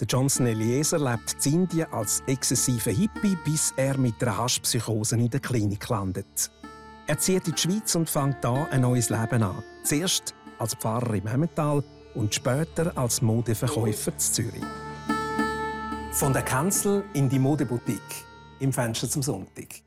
Der Johnson Eliezer lebt in Indien als exzessiver Hippie, bis er mit einer Haschpsychose in der Klinik landet. Er zieht in die Schweiz und fängt da ein neues Leben an. Zuerst als Pfarrer im Emmental und später als Modeverkäufer in Zürich. Von der Kanzel in die Modeboutique im Fenster zum Sonntag.